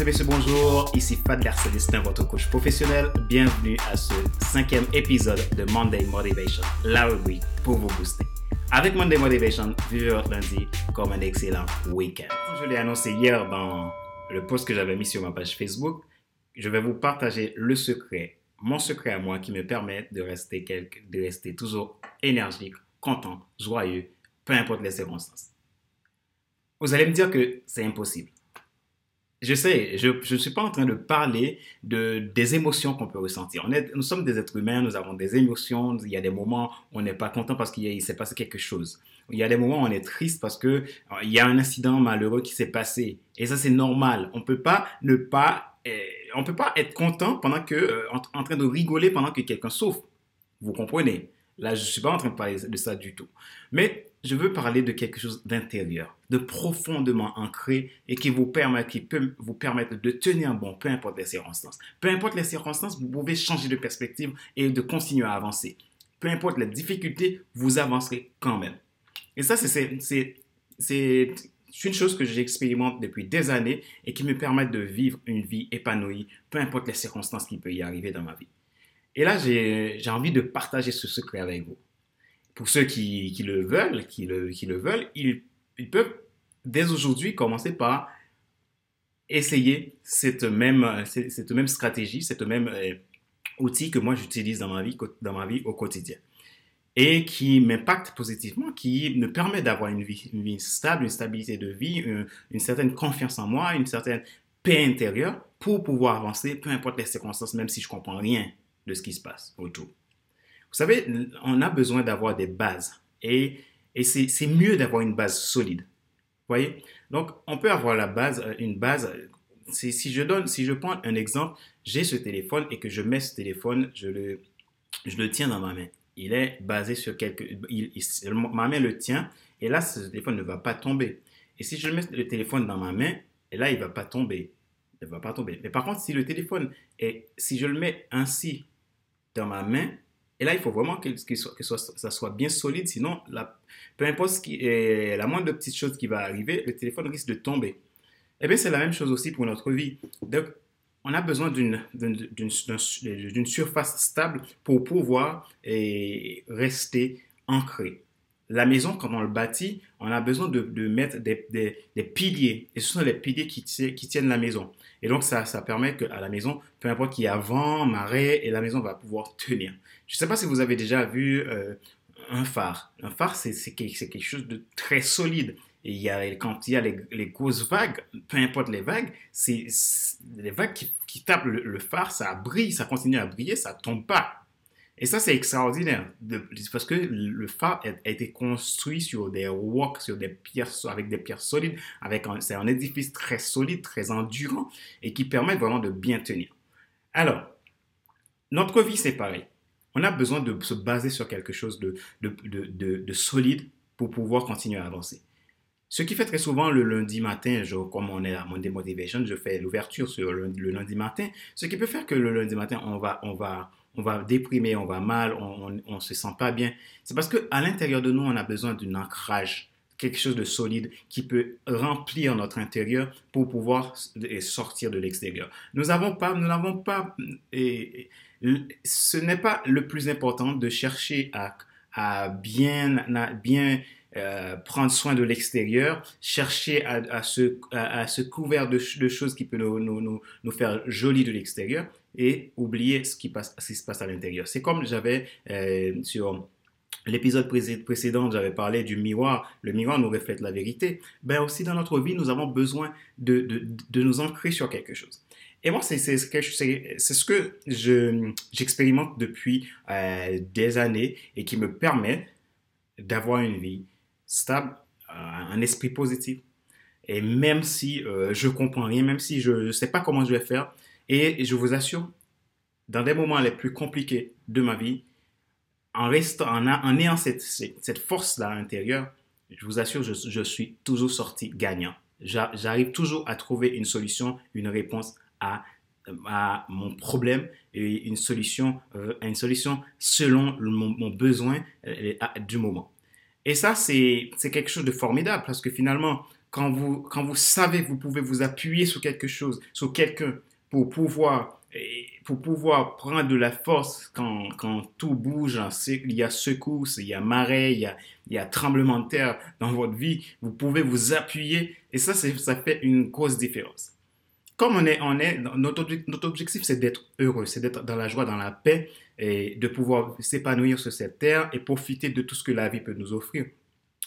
et messieurs, bonjour. Ici Fadler Célestin, votre coach professionnel. Bienvenue à ce cinquième épisode de Monday Motivation, la rubrique pour vous booster. Avec Monday Motivation, vivez votre lundi comme un excellent week-end. Je l'ai annoncé hier dans le post que j'avais mis sur ma page Facebook, je vais vous partager le secret, mon secret à moi qui me permet de rester, de rester toujours énergique, content, joyeux, peu importe les circonstances. Vous allez me dire que c'est impossible. Je sais, je ne suis pas en train de parler de, des émotions qu'on peut ressentir. On est, nous sommes des êtres humains, nous avons des émotions. Il y a des moments où on n'est pas content parce qu'il s'est passé quelque chose. Il y a des moments où on est triste parce qu'il y a un incident malheureux qui s'est passé. Et ça, c'est normal. On peut pas ne pas, eh, on peut pas être content pendant que, euh, en, train de rigoler pendant que quelqu'un souffre. Vous comprenez? Là, je ne suis pas en train de parler de ça du tout. Mais je veux parler de quelque chose d'intérieur, de profondément ancré et qui vous permet, qui peut vous permettre de tenir bon, peu importe les circonstances. Peu importe les circonstances, vous pouvez changer de perspective et de continuer à avancer. Peu importe les difficultés, vous avancerez quand même. Et ça, c'est une chose que j'expérimente depuis des années et qui me permet de vivre une vie épanouie, peu importe les circonstances qui peuvent y arriver dans ma vie. Et là, j'ai envie de partager ce secret avec vous pour ceux qui, le veulent, qui le, veulent, ils, peuvent dès aujourd'hui commencer par essayer cette même, stratégie, cette même euh, outil que moi j'utilise dans ma vie, au quotidien et qui m'impacte positivement, qui me permet d'avoir une vie, stable, une stabilité de vie, une, une, certaine confiance en moi, une certaine paix intérieure pour pouvoir avancer, peu importe les circonstances, même si je comprends rien de ce qui se passe autour. Vous savez, on a besoin d'avoir des bases et, et c'est mieux d'avoir une base solide. Vous voyez? Donc, on peut avoir la base, euh, une base. Si je donne, si je prends un exemple, j'ai ce téléphone et que je mets ce téléphone, je le, je le tiens dans ma main. Il est basé sur quelque, ma main le tient et là, ce téléphone ne va pas tomber. Et si je mets le téléphone dans ma main, et là, il va pas tomber. Il va pas tomber. Mais par contre, si le téléphone est, si je le mets ainsi dans ma main, et là, il faut vraiment que, ça soit bien solide, sinon, peu importe ce qui est, la moindre petite chose qui va arriver, le téléphone risque de tomber. Eh bien, c'est la même chose aussi pour notre vie. Donc, on a besoin d'une surface stable pour pouvoir rester ancré. La maison, quand on le bâtit, on a besoin de, mettre des, des, piliers. Et ce sont les piliers qui, tiennent la maison. Et donc, ça, ça permet qu'à la maison, peu importe qu'il y a vent, marée, et la maison va pouvoir tenir. Je ne sais pas si vous avez déjà vu euh, un phare. Un phare, c'est quelque chose de très solide. Et il y a, quand il y a les, grosses vagues, peu importe les vagues, c'est les vagues qui, qui tapent le, le, phare, ça brille, ça continue à briller, ça tombe pas. Et ça, c'est extraordinaire, parce que le phare a, été construit sur des rocs, sur des pierres, avec des pierres solides, avec c'est un édifice très solide, très endurant, et qui permet vraiment de bien tenir. Alors, notre vie, c'est pareil. On a besoin de se baser sur quelque chose de solide pour pouvoir continuer à avancer. Ce qui fait très souvent le lundi matin, je, comme on est à Monday Motivation, je fais l'ouverture sur le, lundi matin. Ce qui peut faire que le lundi matin, on va, on va, on va déprimer, on va mal, on ne se sent pas bien. C'est parce qu'à l'intérieur de nous, on a besoin d'un ancrage, quelque chose de solide qui peut remplir notre intérieur pour pouvoir sortir de l'extérieur. Nous n'avons pas, nous n'avons pas, ce n'est pas le plus important de chercher à, à bien, bien euh, prendre soin de l'extérieur, chercher à, se, à, couvrir de, choses qui peuvent nous, faire joli de l'extérieur et oublier ce qui, passe, ce qui se passe à l'intérieur. C'est comme j'avais euh, sur l'épisode précédent, j'avais parlé du miroir. Le miroir nous reflète la vérité. Ben aussi dans notre vie, nous avons besoin de nous ancrer sur quelque chose. Et moi, c'est ce que j'expérimente depuis euh, des années et qui me permet d'avoir une vie stable, euh, un esprit positif. Et même si euh, je comprends rien, même si je ne sais pas comment je vais faire, et je vous assure, dans des moments les plus compliqués de ma vie, en, restant, en, ayant cette, cette, force-là à l'intérieur, je vous assure, je, je suis toujours sorti gagnant. J'arrive toujours à trouver une solution, une réponse à, à mon problème et une solution, euh, une solution selon mon, mon besoin du moment. Et ça, c'est quelque chose de formidable parce que finalement, quand vous, quand vous savez que vous pouvez vous appuyer sur quelque chose, sur quelqu'un, pour pouvoir, pour pouvoir prendre de la force quand, quand tout bouge, il y a secousse, il y a marée, il y a, il y a tremblement de terre dans votre vie, vous pouvez vous appuyer et ça, ça fait une grosse différence. Comme on est, on est notre, notre objectif, c'est d'être heureux, c'est d'être dans la joie, dans la paix de pouvoir s'épanouir sur cette terre et profiter de tout ce que la vie peut nous offrir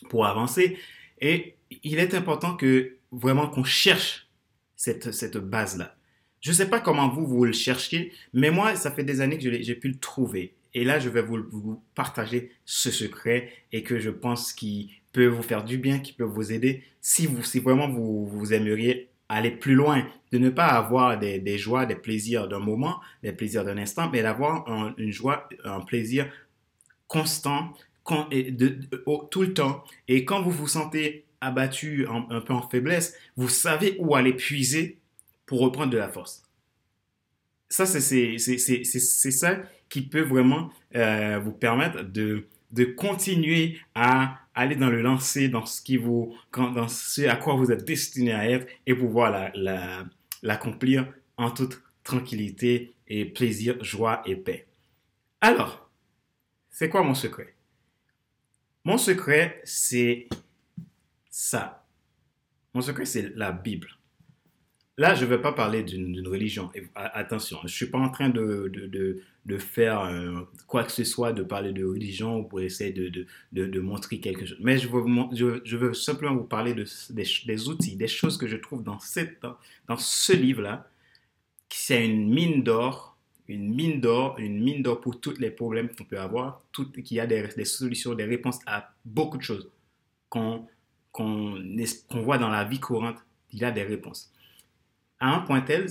pour avancer. Et il est important que vraiment qu'on cherche cette, cette base-là. Je ne sais pas comment vous, vous le cherchiez, mais moi, ça fait des années que j'ai pu le trouver. Et là, je vais vous, vous, partager ce secret et que je pense qu'il peut vous faire du bien, qui peut vous aider si, vous, si vraiment vous, vous aimeriez aller plus loin, de ne pas avoir des, joies, des plaisirs d'un moment, des plaisirs d'un instant, mais d'avoir une joie, un plaisir constant tout le temps. Et quand vous vous sentez abattu, un peu en faiblesse, vous savez où aller puiser pour reprendre de la force. Ça, c'est ça qui peut vraiment euh, vous permettre de, de continuer à aller dans le lancer, dans ce, qui vous, dans ce à quoi vous êtes destiné à être et pouvoir l'accomplir la, en toute tranquillité et plaisir, joie et paix. Alors, c'est quoi mon secret? Mon secret, c'est ça. Mon secret, c'est la Bible. Là, je ne vais pas parler d'une religion. attention, je ne suis pas en train de, faire euh, quoi que ce soit, de parler de religion pour essayer de, montrer quelque chose. Mais je veux, veux simplement vous parler de, des, outils, des choses que je trouve dans, ce livre-là, qui c'est une mine d'or, une mine d'or, une mine d'or pour tous les problèmes qu'on peut avoir, tout, qui a des, solutions, des réponses à beaucoup de choses qu'on qu'on voit dans la vie courante. Il y a des réponses à un point tel,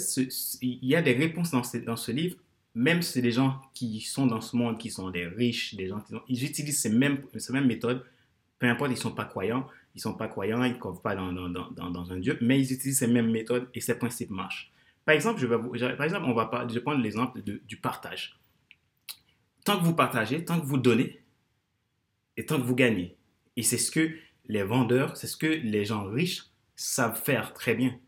il y a des réponses dans ce, dans ce livre, même si des gens qui sont dans ce monde, qui sont des riches, des gens qui ils utilisent ces mêmes, ces mêmes méthodes, peu importe, ils ne sont pas croyants, ils ne sont pas croyants, ils croient pas dans, dans, dans, dans, un Dieu, mais ils utilisent ces mêmes méthodes et ces principes marchent. Par exemple, je vais, par exemple on va je vais prendre l'exemple du partage. Tant que vous partagez, tant que vous donnez, et tant que vous gagnez. Et c'est ce que les vendeurs, c'est ce que les gens riches savent faire très bien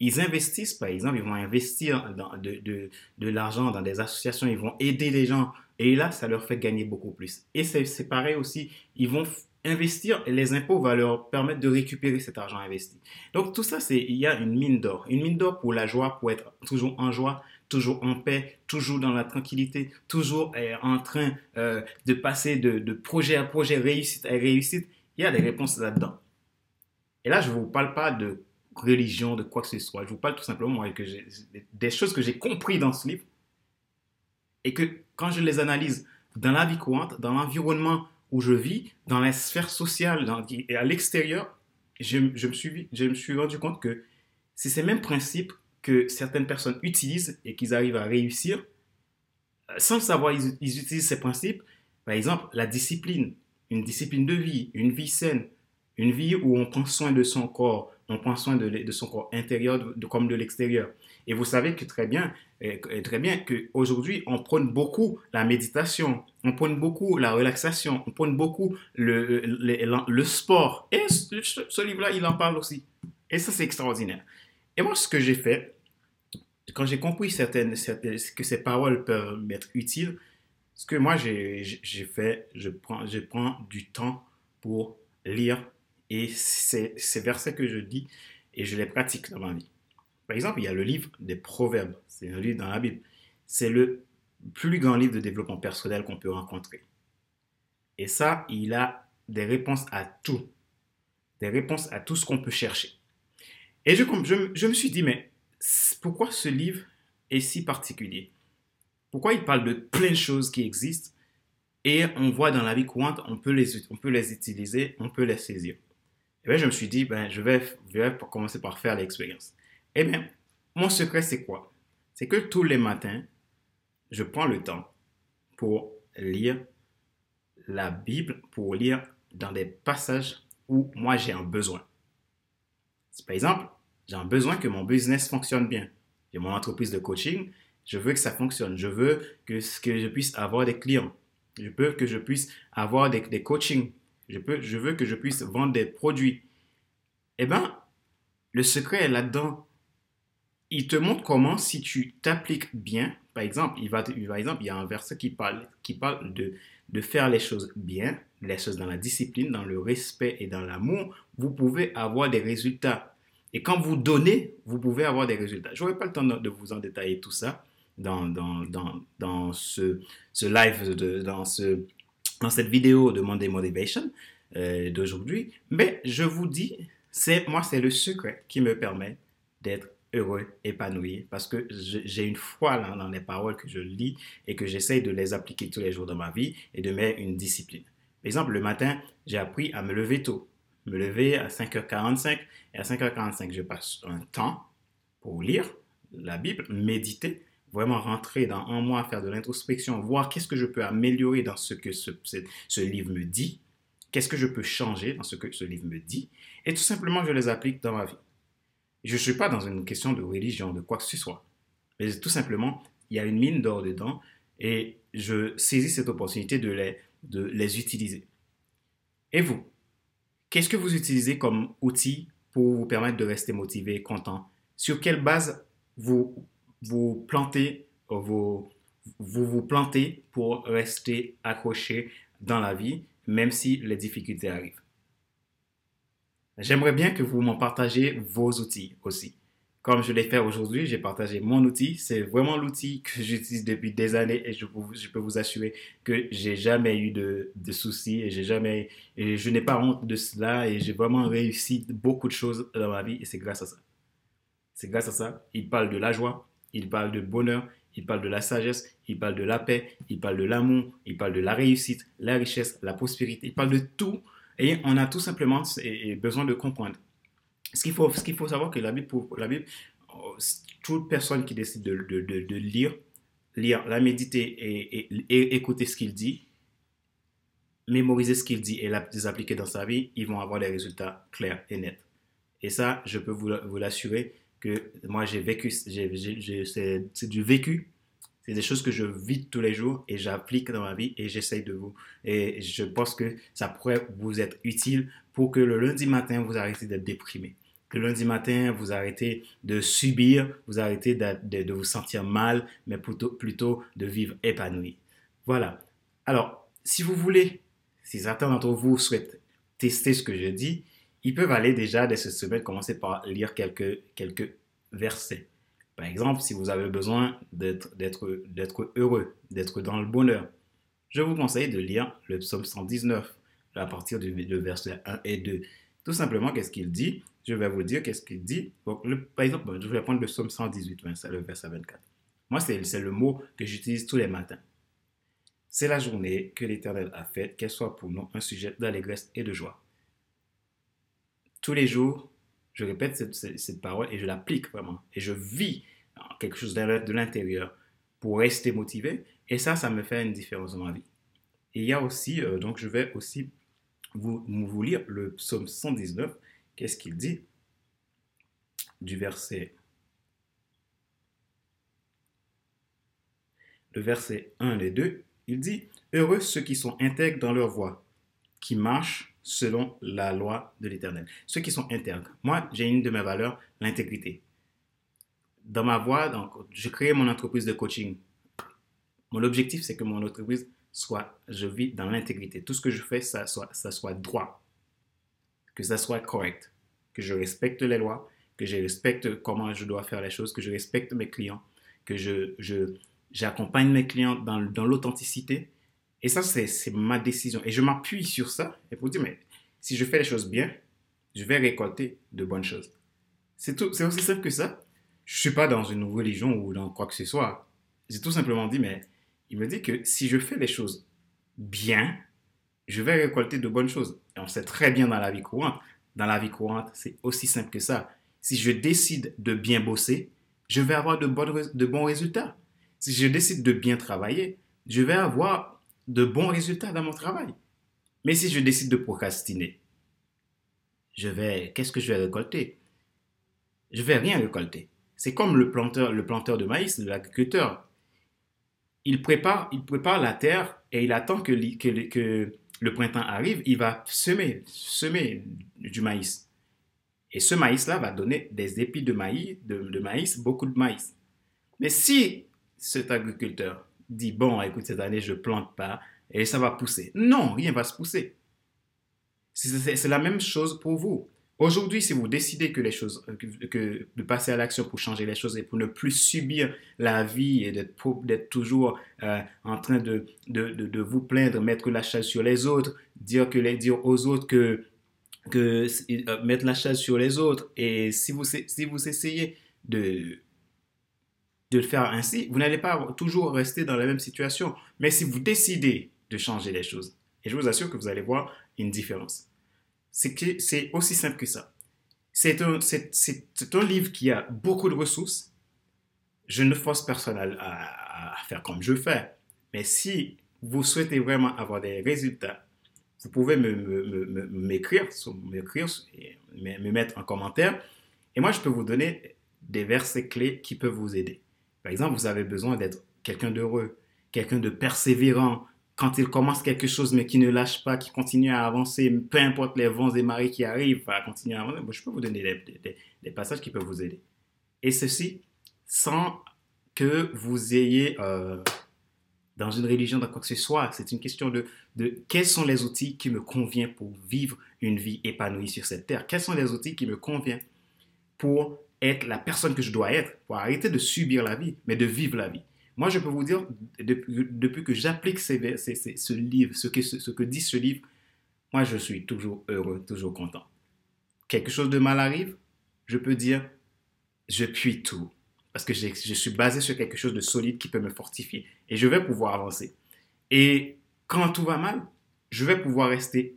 ils investissent, par exemple, ils vont investir de l'argent dans des associations, ils vont aider les gens. Et là, ça leur fait gagner beaucoup plus. Et c'est pareil aussi, ils vont investir et les impôts vont leur permettre de récupérer cet argent investi. Donc tout ça, c'est il y a une mine d'or. Une mine d'or pour la joie, pour être toujours en joie, toujours en paix, toujours dans la tranquillité, toujours euh, en train euh, de passer de, de, projet à projet, réussite à réussite. Il y a des réponses là-dedans. Et là, je ne vous parle pas de religion, de quoi que ce soit. Je vous parle tout simplement des choses que j'ai compris dans ce livre et que quand je les analyse dans la vie courante, dans l'environnement où je vis, dans la sphère sociale et à l'extérieur, je, me suis, rendu compte que c'est ces mêmes principes que certaines personnes utilisent et qu'ils arrivent à réussir. Sans le savoir, ils, ils utilisent ces principes. Par exemple, la discipline, une discipline de vie, une vie saine, une vie où on prend soin de son corps, on prend soin de, son corps intérieur comme de l'extérieur. Et vous savez que très bien, très bien qu'aujourd'hui, on prône beaucoup la méditation, on prône beaucoup la relaxation, on prône beaucoup le, le, sport. Et ce, livre-là, il en parle aussi. Et ça, c'est extraordinaire. Et moi, ce que j'ai fait, quand j'ai compris certaines, que ces paroles peuvent être utiles, ce que moi j'ai fait, je prends, je prends du temps pour lire et ces versets que je dis et je les pratique dans ma vie. Par exemple, il y a le livre des Proverbes. C'est un livre dans la Bible. C'est le plus grand livre de développement personnel qu'on peut rencontrer. Et ça, il a des réponses à tout. Des réponses à tout ce qu'on peut chercher. Et je, me suis dit, mais pourquoi ce livre est si particulier? Pourquoi il parle de plein de choses qui existent et on voit dans la vie courante, on peut les utiliser, on peut les saisir? Et je me suis dit, ben, je, vais, je commencer par faire l'expérience. Et bien, mon secret, c'est quoi? C'est que tous les matins, je prends le temps pour lire la Bible, pour lire dans des passages où moi j'ai un besoin. Par exemple, j'ai un besoin que mon business fonctionne bien. J'ai mon entreprise de coaching, je veux que ça fonctionne. Je veux que, que je puisse avoir des clients. Je veux que je puisse avoir des, des coachings je, peux, je veux que je puisse vendre des produits. Eh bien, le secret est là-dedans. Il te montre comment, si tu t'appliques bien, par exemple, il par exemple, il y a un verset qui parle, qui parle de, de faire les choses bien, les choses dans la discipline, dans le respect et dans l'amour, vous pouvez avoir des résultats. Et quand vous donnez, vous pouvez avoir des résultats. Je n'aurai pas le temps de vous en détailler tout ça dans, dans, dans, dans ce, ce, live, de, dans, ce, dans cette vidéo de Monday Motivation euh, d'aujourd'hui, mais je vous dis, c'est moi, c'est le secret qui me permet d'être heureux, épanoui, parce que j'ai une foi dans les paroles que je lis et que j'essaye de les appliquer tous les jours dans ma vie et de mettre une discipline. Par exemple, le matin, j'ai appris à me lever tôt, me lever à 5h45 et à 5h45, je passe un temps pour lire la Bible, méditer, vraiment rentrer dans un mois, faire de l'introspection, voir qu'est-ce que je peux améliorer dans ce que ce, ce livre me dit, qu'est-ce que je peux changer dans ce que ce livre me dit, et tout simplement je les applique dans ma vie. Je ne suis pas dans une question de religion, de quoi que ce soit. Mais tout simplement, il y a une mine d'or dedans et je saisis cette opportunité de les, de les utiliser. Et vous, qu'est-ce que vous utilisez comme outil pour vous permettre de rester motivé, content? Sur quelle base vous vous plantez, vous, vous vous plantez pour rester accroché dans la vie, même si les difficultés arrivent J'aimerais bien que vous m'en partagez vos outils aussi. Comme je l'ai fait aujourd'hui, j'ai partagé mon outil. C'est vraiment l'outil que j'utilise depuis des années et je, peux vous assurer que j'ai jamais eu de, soucis et j'ai jamais, je n'ai pas honte de cela et j'ai vraiment réussi beaucoup de choses dans ma vie et c'est grâce à ça. C'est grâce à ça. Il parle de la joie, il parle de bonheur, il parle de la sagesse, il parle de la paix, il parle de l'amour, il parle de la réussite, la richesse, la prospérité. Il parle de tout et on a tout simplement besoin de comprendre. Ce qu'il faut, ce qu'il faut savoir que la Bible, pour la Bible, oh, toute personne qui décide de, de, de, lire, lire, la méditer et, et, écouter ce qu'il dit, mémoriser ce qu'il dit et les appliquer dans sa vie, ils vont avoir des résultats clairs et nets. Et ça, je peux vous, vous l'assurer que moi, j'ai vécu, c'est du vécu c'est des choses que je vis tous les jours et j'applique dans ma vie et j'essaye de vous. Et je pense que ça pourrait vous être utile pour que le lundi matin, vous arrêtez d'être déprimé. Que le lundi matin, vous arrêtez de subir, vous arrêtez de, vous sentir mal, mais plutôt, plutôt de vivre épanoui. Voilà. Alors, si vous voulez, si certains d'entre vous souhaitent tester ce que je dis, ils peuvent aller déjà dès cette semaine commencer par lire quelques, quelques versets. Par exemple, si vous avez besoin d'être heureux, d'être dans le bonheur, je vous conseille de lire le psaume 119 à partir du, verset 1 et 2. Tout simplement, qu'est-ce qu'il dit? Je vais vous dire qu'est-ce qu'il dit. par exemple, je vais prendre le psaume 118, le verset 24. Moi, c'est le mot que j'utilise tous les matins. C'est la journée que l'Éternel a faite, qu'elle soit pour nous un sujet d'allégresse et de joie. Tous les jours, je répète cette, parole et je l'applique vraiment. Et je vis quelque chose de l'intérieur pour rester motivé. Et ça, ça me fait une différence dans ma vie. Et il y a aussi, euh, donc je vais aussi vous, vous lire le psaume 119. Qu'est-ce qu'il dit? Du verset le verset 1 et 2, il dit Heureux ceux qui sont intègres dans leur voie, qui marchent selon la loi de l'Éternel. Ceux qui sont intègres. Moi, j'ai une de mes valeurs, l'intégrité. Dans ma voie, donc, je crée mon entreprise de coaching. Mon objectif, c'est que mon entreprise soit, je vis dans l'intégrité. Tout ce que je fais, ça soit, ça soit droit, que ça soit correct, que je respecte les lois, que je respecte comment je dois faire les choses, que je respecte mes clients, que je, j'accompagne mes clients dans, dans l'authenticité et ça, c'est ma décision. Et je m'appuie sur ça et pour dire, mais si je fais les choses bien, je vais récolter de bonnes choses. C'est aussi simple que ça. Je ne suis pas dans une religion ou dans quoi que ce soit. J'ai tout simplement dit, mais il me dit que si je fais les choses bien, je vais récolter de bonnes choses. Et on sait très bien dans la vie courante. Dans la vie courante, c'est aussi simple que ça. Si je décide de bien bosser, je vais avoir de, de bons résultats. Si je décide de bien travailler, je vais avoir de bons résultats dans mon travail. Mais si je décide de procrastiner, je vais, qu'est-ce que je vais récolter? Je vais rien récolter. C'est comme le planteur, le planteur de maïs, l'agriculteur. Il prépare, il prépare la terre et il attend que, le printemps arrive. Il va semer, semer du maïs. Et ce maïs-là va donner des épis de maïs, de, maïs, beaucoup de maïs. Mais si cet agriculteur dit, bon, écoute, cette année, je plante pas et ça va pousser. Non, rien va se pousser. C'est la même chose pour vous. Aujourd'hui, si vous décidez que les choses, que, de passer à l'action pour changer les choses et pour ne plus subir la vie et d'être toujours euh, en train de, de, de, vous plaindre, mettre la chaise sur les autres, dire que les dire aux autres que que euh, mettre la chaise sur les autres. Et si vous si vous essayez de de le faire ainsi, vous n'allez pas toujours rester dans la même situation. Mais si vous décidez de changer les choses, et je vous assure que vous allez voir une différence c'est aussi simple que ça. C'est un, livre qui a beaucoup de ressources. Je ne force personne à, faire comme je fais. Mais si vous souhaitez vraiment avoir des résultats, vous pouvez m'écrire, me, me mettre en commentaire. Et moi, je peux vous donner des versets clés qui peuvent vous aider. Par exemple, vous avez besoin d'être quelqu'un d'heureux, quelqu'un de persévérant, quand il commence quelque chose mais qui ne lâche pas, qui continue à avancer, peu importe les vents et marées qui arrivent, va continuer à avancer, je peux vous donner des, passages qui peuvent vous aider. Et ceci sans que vous ayez euh, dans une religion, dans quoi que ce soit. C'est une question de, de quels sont les outils qui me conviennent pour vivre une vie épanouie sur cette terre? Quels sont les outils qui me conviennent pour être la personne que je dois être, pour arrêter de subir la vie, mais de vivre la vie. Moi, je peux vous dire, depuis, que j'applique ce livre, ce que, dit ce livre, moi, je suis toujours heureux, toujours content. Quelque chose de mal arrive, je peux dire, je puis tout. Parce que je suis basé sur quelque chose de solide qui peut me fortifier. Et je vais pouvoir avancer. Et quand tout va mal, je vais pouvoir rester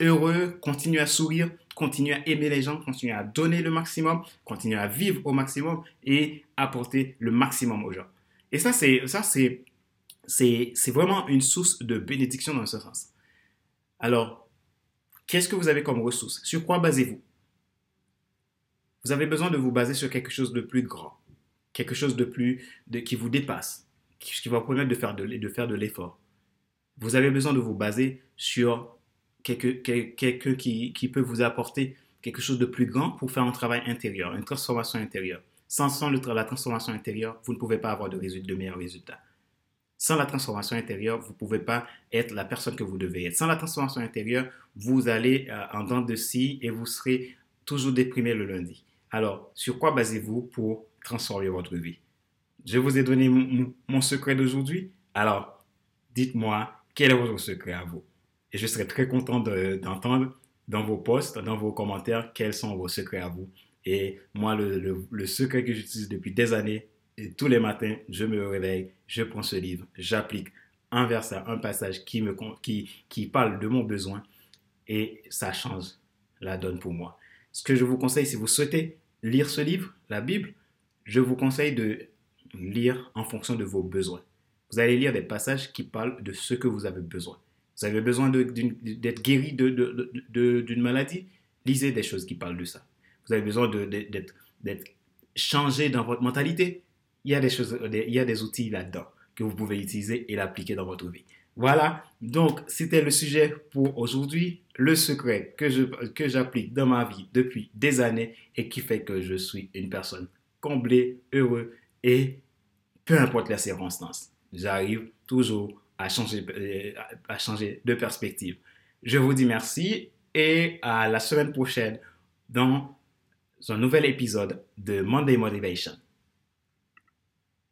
heureux, continuer à sourire, continuer à aimer les gens, continuer à donner le maximum, continuer à vivre au maximum et apporter le maximum aux gens. Et ça, c'est, ça, c'est, c'est, c'est vraiment une source de bénédiction dans ce sens. Alors, qu'est-ce que vous avez comme ressource? Sur quoi basez-vous? Vous avez besoin de vous baser sur quelque chose de plus grand, quelque chose de plus, de, qui vous dépasse, qui, qui va vous permettre de faire de, de faire de l'effort. Vous avez besoin de vous baser sur quelqu'un qui, peut vous apporter quelque chose de plus grand pour faire un travail intérieur, une transformation intérieure. Sans, la transformation intérieure, vous ne pouvez pas avoir de, de meilleurs résultats. Sans la transformation intérieure, vous ne pouvez pas être la personne que vous devez être. Sans la transformation intérieure, vous allez euh, en dents de scie et vous serez toujours déprimé le lundi. Alors, sur quoi basez-vous pour transformer votre vie? Je vous ai donné mon, secret d'aujourd'hui. Alors, dites-moi quel est votre secret à vous? Et je serai très content d'entendre dans vos posts, dans vos commentaires, quels sont vos secrets à vous. Et moi, le, secret que j'utilise depuis des années, et tous les matins, je me réveille, je prends ce livre, j'applique un verset, un passage qui, me, qui, qui parle de mon besoin et ça change la donne pour moi. Ce que je vous conseille, si vous souhaitez lire ce livre, la Bible, je vous conseille de lire en fonction de vos besoins. Vous allez lire des passages qui parlent de ce que vous avez besoin. Vous avez besoin d'être guéri d'une maladie, lisez des choses qui parlent de ça. Vous avez besoin d'être changé dans votre mentalité, il y a des choses, il y a des outils là-dedans que vous pouvez utiliser et l'appliquer dans votre vie. Voilà, donc c'était le sujet pour aujourd'hui, le secret que je que j'applique dans ma vie depuis des années et qui fait que je suis une personne comblée, heureux et peu importe les circonstances, j'arrive toujours à changer euh, à changer de perspective. Je vous dis merci et à la semaine prochaine dans un nouvel épisode de Monday Motivation.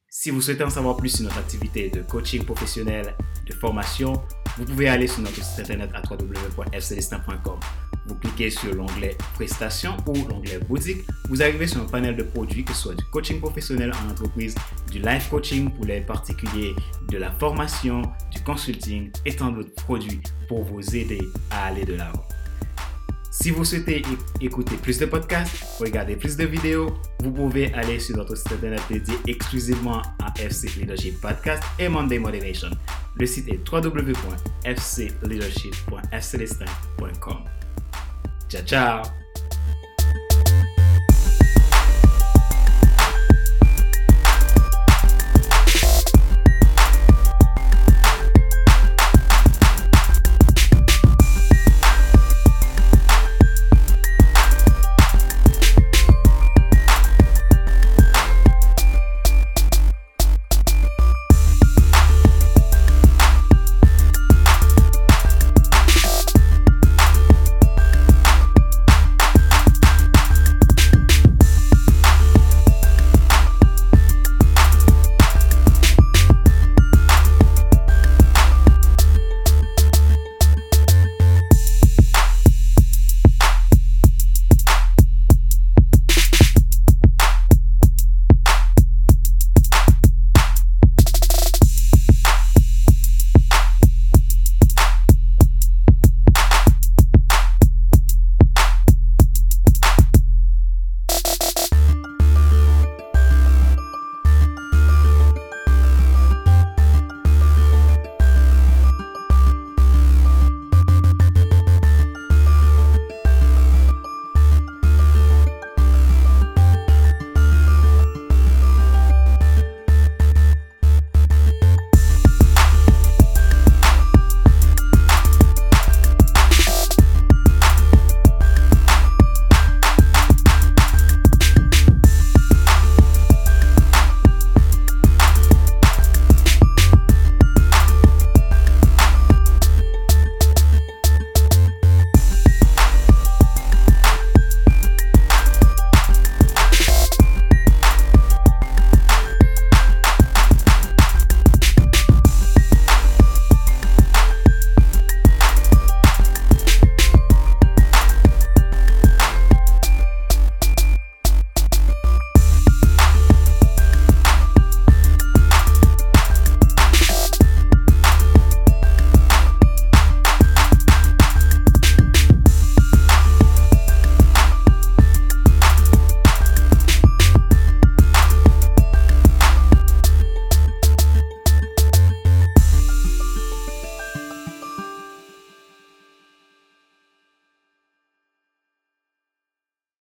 Si vous souhaitez en savoir plus sur notre activité de coaching professionnel, de formation, vous pouvez aller sur notre site internet à www.fcdestin.com. Vous cliquez sur l'onglet Prestations ou l'onglet Boutique. Vous arrivez sur un panel de produits que ce soit du coaching professionnel en entreprise, du life coaching pour les particuliers, de la formation, du consulting et tant d'autres produits pour vous aider à aller de l'avant. Si vous souhaitez écouter plus de podcasts, regarder plus de vidéos, vous pouvez aller sur notre site internet dédié exclusivement à FC Leadership Podcast et Monday Motivation. Le site est www.fcleadership.fcdestin.com. Tchau, tchau.